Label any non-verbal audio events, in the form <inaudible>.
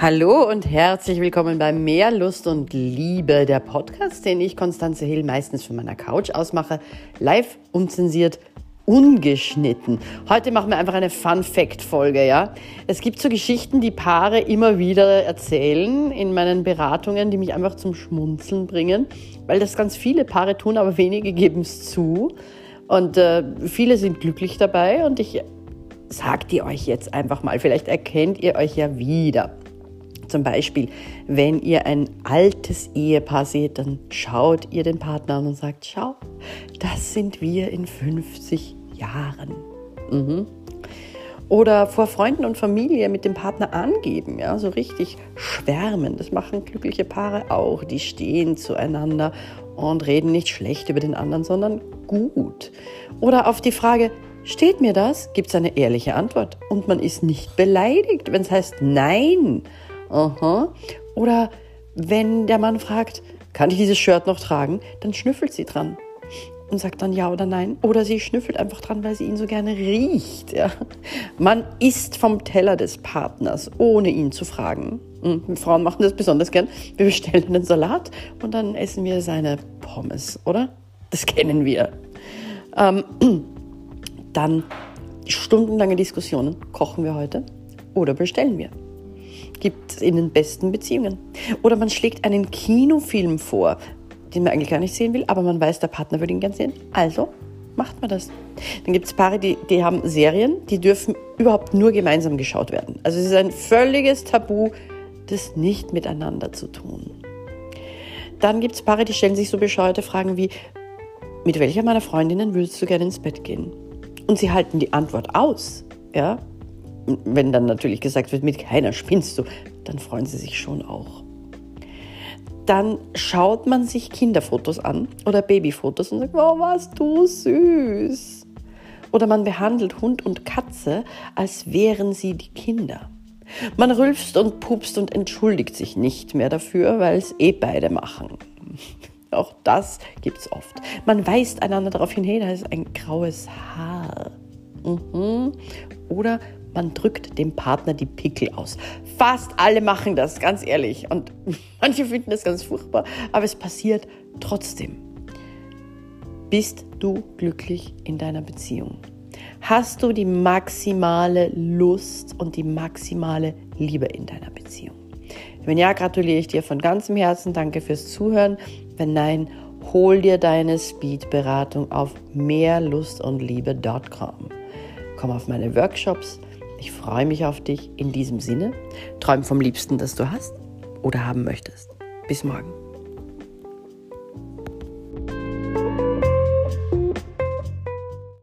Hallo und herzlich willkommen bei Mehr Lust und Liebe, der Podcast, den ich, Konstanze Hill, meistens von meiner Couch aus mache, live, unzensiert, ungeschnitten. Heute machen wir einfach eine Fun-Fact-Folge, ja. Es gibt so Geschichten, die Paare immer wieder erzählen in meinen Beratungen, die mich einfach zum Schmunzeln bringen, weil das ganz viele Paare tun, aber wenige geben es zu. Und äh, viele sind glücklich dabei und ich sage die euch jetzt einfach mal. Vielleicht erkennt ihr euch ja wieder. Zum Beispiel, wenn ihr ein altes Ehepaar seht, dann schaut ihr den Partner an und sagt, schau, das sind wir in 50 Jahren. Mhm. Oder vor Freunden und Familie mit dem Partner angeben, ja, so richtig schwärmen. Das machen glückliche Paare auch. Die stehen zueinander und reden nicht schlecht über den anderen, sondern gut. Oder auf die Frage, steht mir das? Gibt es eine ehrliche Antwort. Und man ist nicht beleidigt, wenn es heißt Nein. Aha. Oder wenn der Mann fragt, kann ich dieses Shirt noch tragen, dann schnüffelt sie dran und sagt dann ja oder nein. Oder sie schnüffelt einfach dran, weil sie ihn so gerne riecht. Ja. Man isst vom Teller des Partners, ohne ihn zu fragen. Und hm, Frauen machen das besonders gern. Wir bestellen einen Salat und dann essen wir seine Pommes, oder? Das kennen wir. Ähm, <clears throat> dann stundenlange Diskussionen. Kochen wir heute oder bestellen wir? Gibt es in den besten Beziehungen. Oder man schlägt einen Kinofilm vor, den man eigentlich gar nicht sehen will, aber man weiß, der Partner würde ihn gern sehen. Also macht man das. Dann gibt es Paare, die, die haben Serien, die dürfen überhaupt nur gemeinsam geschaut werden. Also es ist ein völliges Tabu, das nicht miteinander zu tun. Dann gibt es Paare, die stellen sich so bescheuerte Fragen wie, mit welcher meiner Freundinnen würdest du gerne ins Bett gehen? Und sie halten die Antwort aus. Ja, wenn dann natürlich gesagt wird, mit keiner spinnst du, dann freuen sie sich schon auch. Dann schaut man sich Kinderfotos an oder Babyfotos und sagt, oh, warst du süß. Oder man behandelt Hund und Katze, als wären sie die Kinder. Man rülpst und pupst und entschuldigt sich nicht mehr dafür, weil es eh beide machen. <laughs> Auch das gibt's oft. Man weist einander darauf hin, hey, da ist ein graues Haar. Mhm. Oder man drückt dem Partner die Pickel aus. Fast alle machen das, ganz ehrlich. Und <laughs> manche finden das ganz furchtbar, aber es passiert trotzdem. Bist du glücklich in deiner Beziehung? Hast du die maximale Lust und die maximale Liebe in deiner Beziehung? Wenn ja, gratuliere ich dir von ganzem Herzen. Danke fürs Zuhören. Wenn nein, hol dir deine Speed-Beratung auf mehrlustundliebe.com. Komm auf meine Workshops ich freue mich auf dich in diesem Sinne. Träum vom Liebsten, das du hast oder haben möchtest. Bis morgen.